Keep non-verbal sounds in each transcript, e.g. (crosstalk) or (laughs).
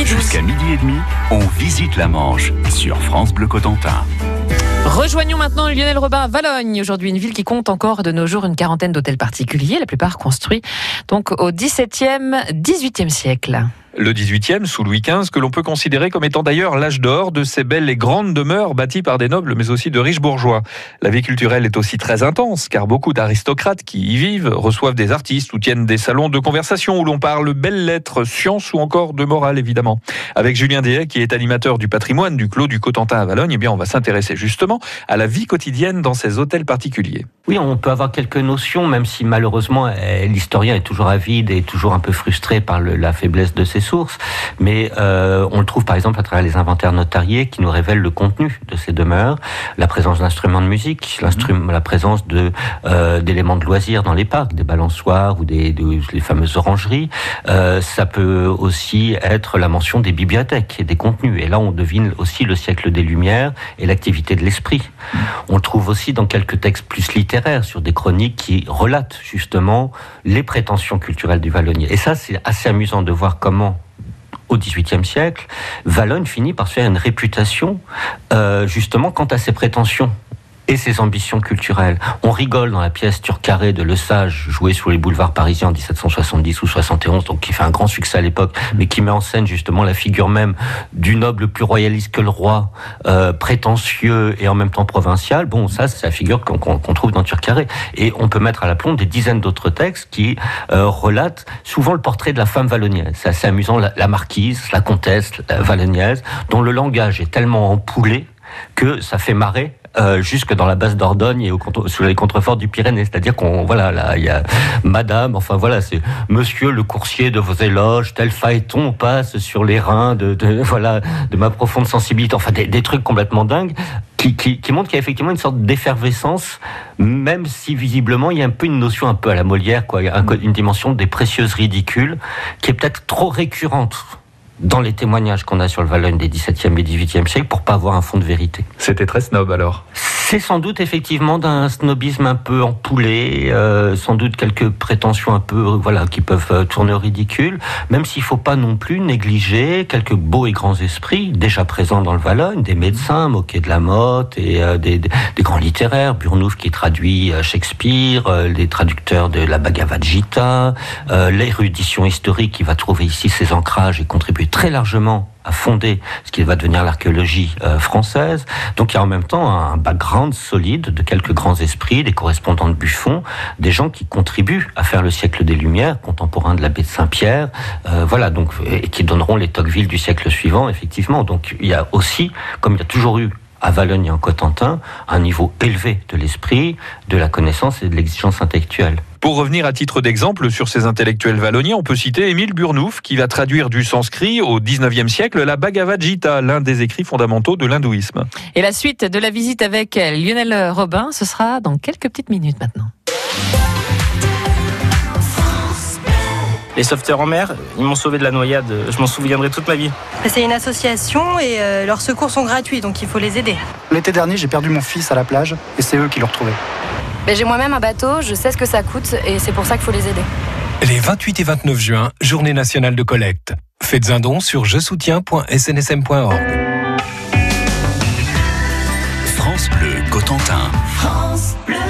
midi 12. Jusqu'à midi et demi, on visite la Manche sur France Bleu Cotentin. Rejoignons maintenant Lionel Robin à Valogne. Aujourd'hui, une ville qui compte encore de nos jours une quarantaine d'hôtels particuliers, la plupart construits donc au XVIIe, XVIIIe siècle. Le 18e, sous Louis XV, que l'on peut considérer comme étant d'ailleurs l'âge d'or de ces belles et grandes demeures bâties par des nobles, mais aussi de riches bourgeois. La vie culturelle est aussi très intense, car beaucoup d'aristocrates qui y vivent reçoivent des artistes ou tiennent des salons de conversation où l'on parle belles lettres, sciences ou encore de morale, évidemment. Avec Julien Dehay, qui est animateur du patrimoine du Clos du Cotentin à Valogne, eh bien, on va s'intéresser justement à la vie quotidienne dans ces hôtels particuliers. Oui, on peut avoir quelques notions, même si malheureusement eh, l'historien est toujours avide et toujours un peu frustré par la faiblesse de ses sources. Mais euh, on le trouve par exemple à travers les inventaires notariés qui nous révèlent le contenu de ces demeures, la présence d'instruments de musique, la présence de euh, d'éléments de loisirs dans les parcs, des balançoires ou des, des les fameuses orangeries. Euh, ça peut aussi être la mention des bibliothèques et des contenus. Et là, on devine aussi le siècle des Lumières et l'activité de l'esprit. On le trouve aussi dans quelques textes plus littéraires sur des chroniques qui relatent justement les prétentions culturelles du Vallonnier. Et ça, c'est assez amusant de voir comment au XVIIIe siècle, Valogne finit par se faire une réputation euh, justement quant à ses prétentions et ses ambitions culturelles. On rigole dans la pièce Turcaré de Le Sage, jouée sur les boulevards parisiens en 1770 ou 71, donc qui fait un grand succès à l'époque, mais qui met en scène justement la figure même du noble plus royaliste que le roi, euh, prétentieux et en même temps provincial. Bon, ça, c'est la figure qu'on qu trouve dans Turcaré. Et on peut mettre à la plombe des dizaines d'autres textes qui euh, relatent souvent le portrait de la femme vallonnière. C'est assez amusant, la, marquise, la comtesse la dont le langage est tellement empoulé que ça fait marrer euh, jusque dans la base d'Ordogne et sous les contreforts du Pyrénées. C'est-à-dire qu'on, voilà, là, il y a Madame, enfin voilà, c'est Monsieur le coursier de vos éloges, tel phaéton passe sur les reins de, (laughs) voilà, de ma profonde sensibilité. Enfin, des, des trucs complètement dingues qui, qui, qui montrent qu'il y a effectivement une sorte d'effervescence, même si visiblement il y a un peu une notion un peu à la Molière, quoi, une dimension des précieuses ridicules qui est peut-être trop récurrente dans les témoignages qu'on a sur le Valogne des 17e et 18e siècles pour pas avoir un fond de vérité. C'était très snob alors c'est sans doute effectivement d'un snobisme un peu empoulé, euh, sans doute quelques prétentions un peu voilà qui peuvent euh, tourner au ridicule, même s'il faut pas non plus négliger quelques beaux et grands esprits déjà présents dans le Valogne, des médecins, Moquet de la Motte et euh, des, des, grands littéraires, Burnouf qui traduit euh, Shakespeare, euh, les traducteurs de la Bhagavad Gita, euh, l'érudition historique qui va trouver ici ses ancrages et contribuer très largement à fonder ce qui va devenir l'archéologie euh, française. Donc il y a en même temps un background solide de quelques grands esprits, des correspondants de Buffon, des gens qui contribuent à faire le siècle des Lumières, contemporains de l'abbé de Saint-Pierre, euh, voilà, donc et qui donneront les Tocqueville du siècle suivant, effectivement. Donc il y a aussi, comme il y a toujours eu à Valogne et en Cotentin, un niveau élevé de l'esprit, de la connaissance et de l'exigence intellectuelle. Pour revenir à titre d'exemple sur ces intellectuels valloniens, on peut citer Émile Burnouf, qui va traduire du sanskrit au 19e siècle la Bhagavad Gita, l'un des écrits fondamentaux de l'hindouisme. Et la suite de la visite avec Lionel Robin, ce sera dans quelques petites minutes maintenant. Les sauveteurs en mer, ils m'ont sauvé de la noyade. Je m'en souviendrai toute ma vie. C'est une association et euh, leurs secours sont gratuits, donc il faut les aider. L'été dernier, j'ai perdu mon fils à la plage et c'est eux qui l'ont retrouvé. Ben, j'ai moi-même un bateau, je sais ce que ça coûte et c'est pour ça qu'il faut les aider. Les 28 et 29 juin, journée nationale de collecte. Faites un don sur je soutiens.snsm.org. France Bleu Cotentin. France Bleu.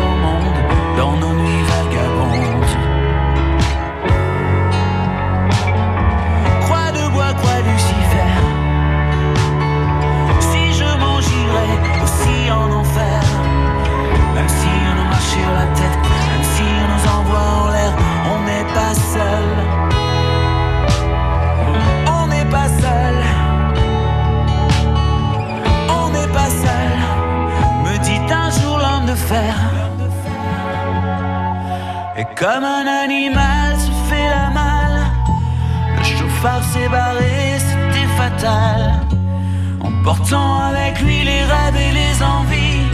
Et comme un animal se fait la malle, le chauffard s'est barré, c'était fatal. Emportant avec lui les rêves et les envies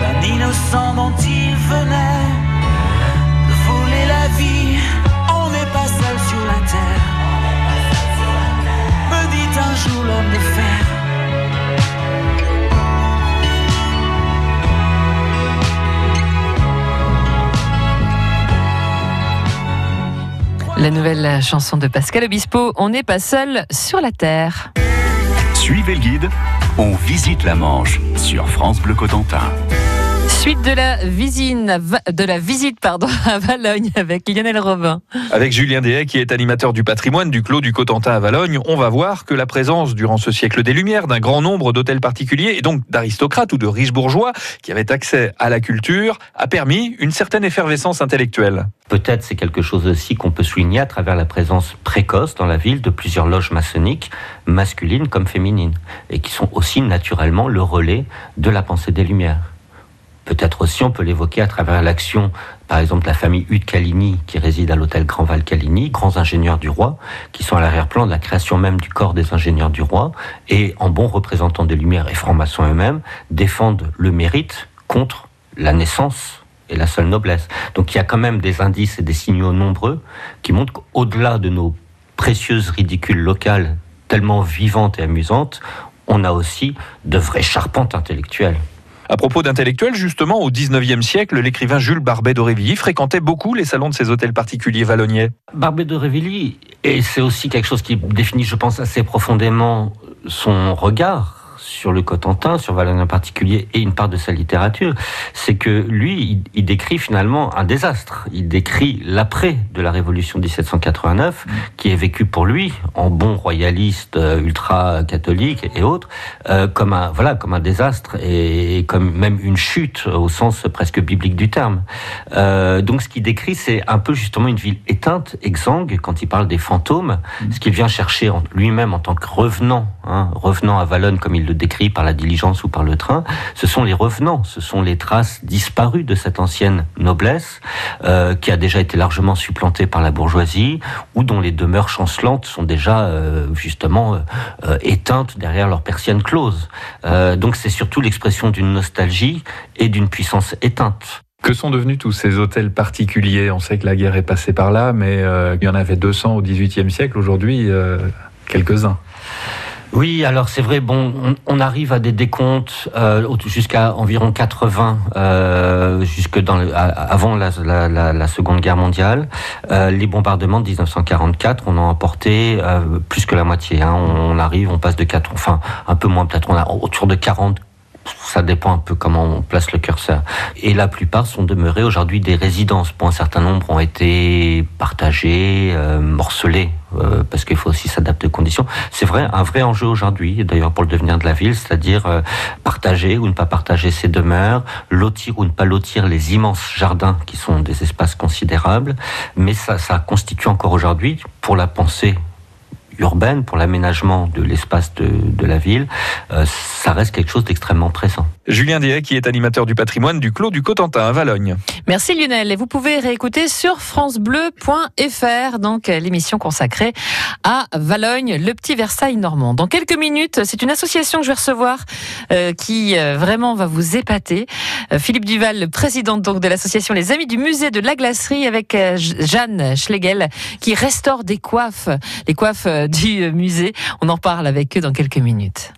d'un innocent dont il venait La nouvelle chanson de Pascal Obispo, On n'est pas seul sur la terre. Suivez le guide, on visite la Manche sur France Bleu Cotentin. Suite de la visite, de la visite pardon, (laughs) à Valogne avec Lionel Robin. Avec Julien Dehay, qui est animateur du patrimoine du Clos du Cotentin à Valogne, on va voir que la présence durant ce siècle des Lumières d'un grand nombre d'hôtels particuliers et donc d'aristocrates ou de riches bourgeois qui avaient accès à la culture a permis une certaine effervescence intellectuelle. Peut-être c'est quelque chose aussi qu'on peut souligner à travers la présence précoce dans la ville de plusieurs loges maçonniques, masculines comme féminines, et qui sont aussi naturellement le relais de la pensée des Lumières. Peut-être aussi on peut l'évoquer à travers l'action, par exemple, la famille Hude Caligny qui réside à l'hôtel Grand Val Caligny, grands ingénieurs du roi, qui sont à l'arrière-plan de la création même du corps des ingénieurs du roi, et en bons représentants des Lumières et francs-maçons eux-mêmes, défendent le mérite contre la naissance et la seule noblesse. Donc il y a quand même des indices et des signaux nombreux qui montrent qu'au-delà de nos précieuses ridicules locales tellement vivantes et amusantes, on a aussi de vraies charpentes intellectuelles. À propos d'intellectuels, justement, au 19e siècle, l'écrivain Jules Barbet d'Aurevilly fréquentait beaucoup les salons de ces hôtels particuliers vallonniers. Barbet d'Aurevilly, et c'est aussi quelque chose qui définit, je pense, assez profondément son regard sur le Cotentin, sur Valogne en particulier, et une part de sa littérature, c'est que lui, il, il, décrit finalement un désastre. Il décrit l'après de la Révolution 1789, mmh. qui est vécu pour lui, en bon royaliste, euh, ultra-catholique et autres, euh, comme un voilà, comme un désastre et, et, comme même une chute au sens presque biblique du terme. Euh, donc, ce qu'il décrit, c'est un peu justement une ville éteinte, exsangue, quand il parle des fantômes, mmh. ce qu'il vient chercher lui-même en tant que revenant, hein, revenant à Valonne, comme il le décrit par la diligence ou par le train, ce sont les revenants, ce sont les traces disparues de cette ancienne noblesse euh, qui a déjà été largement supplantée par la bourgeoisie ou dont les demeures chancelantes sont déjà euh, justement euh, éteintes derrière leurs persiennes closes. Donc c'est surtout l'expression d'une nostalgie et d'une puissance éteinte. Que sont devenus tous ces hôtels particuliers? On sait que la guerre est passée par là, mais il y en avait 200 au XVIIIe siècle. Aujourd'hui, quelques-uns. Oui, alors c'est vrai, bon, on, arrive à des décomptes euh, jusqu'à environ 80, euh, jusque dans le, avant la, la, Seconde Guerre mondiale. Euh, les bombardements de 1944, on a emporté plus que la moitié. Hein. On, on, arrive, on passe de 4, enfin un peu moins peut-être, on a autour de 40 ça dépend un peu comment on place le curseur. Et la plupart sont demeurés aujourd'hui des résidences. Pour un certain nombre ont été partagées, euh, morcelées, euh, parce qu'il faut aussi s'adapter aux conditions. C'est vrai, un vrai enjeu aujourd'hui, d'ailleurs pour le devenir de la ville, c'est-à-dire euh, partager ou ne pas partager ces demeures, lotir ou ne pas lotir les immenses jardins qui sont des espaces considérables. Mais ça, ça constitue encore aujourd'hui, pour la pensée urbaine, pour l'aménagement de l'espace de, la ville, euh, ça reste quelque chose d'extrêmement pressant. Julien Diet, qui est animateur du patrimoine du Clos du Cotentin à Valogne. Merci Lionel. Et vous pouvez réécouter sur francebleu.fr, donc l'émission consacrée à Valogne, le petit Versailles normand. Dans quelques minutes, c'est une association que je vais recevoir euh, qui euh, vraiment va vous épater. Euh, Philippe Duval, président donc de l'association Les Amis du Musée de la Glacerie, avec euh, Jeanne Schlegel, qui restaure des coiffes, les coiffes du musée. On en parle avec eux dans quelques minutes.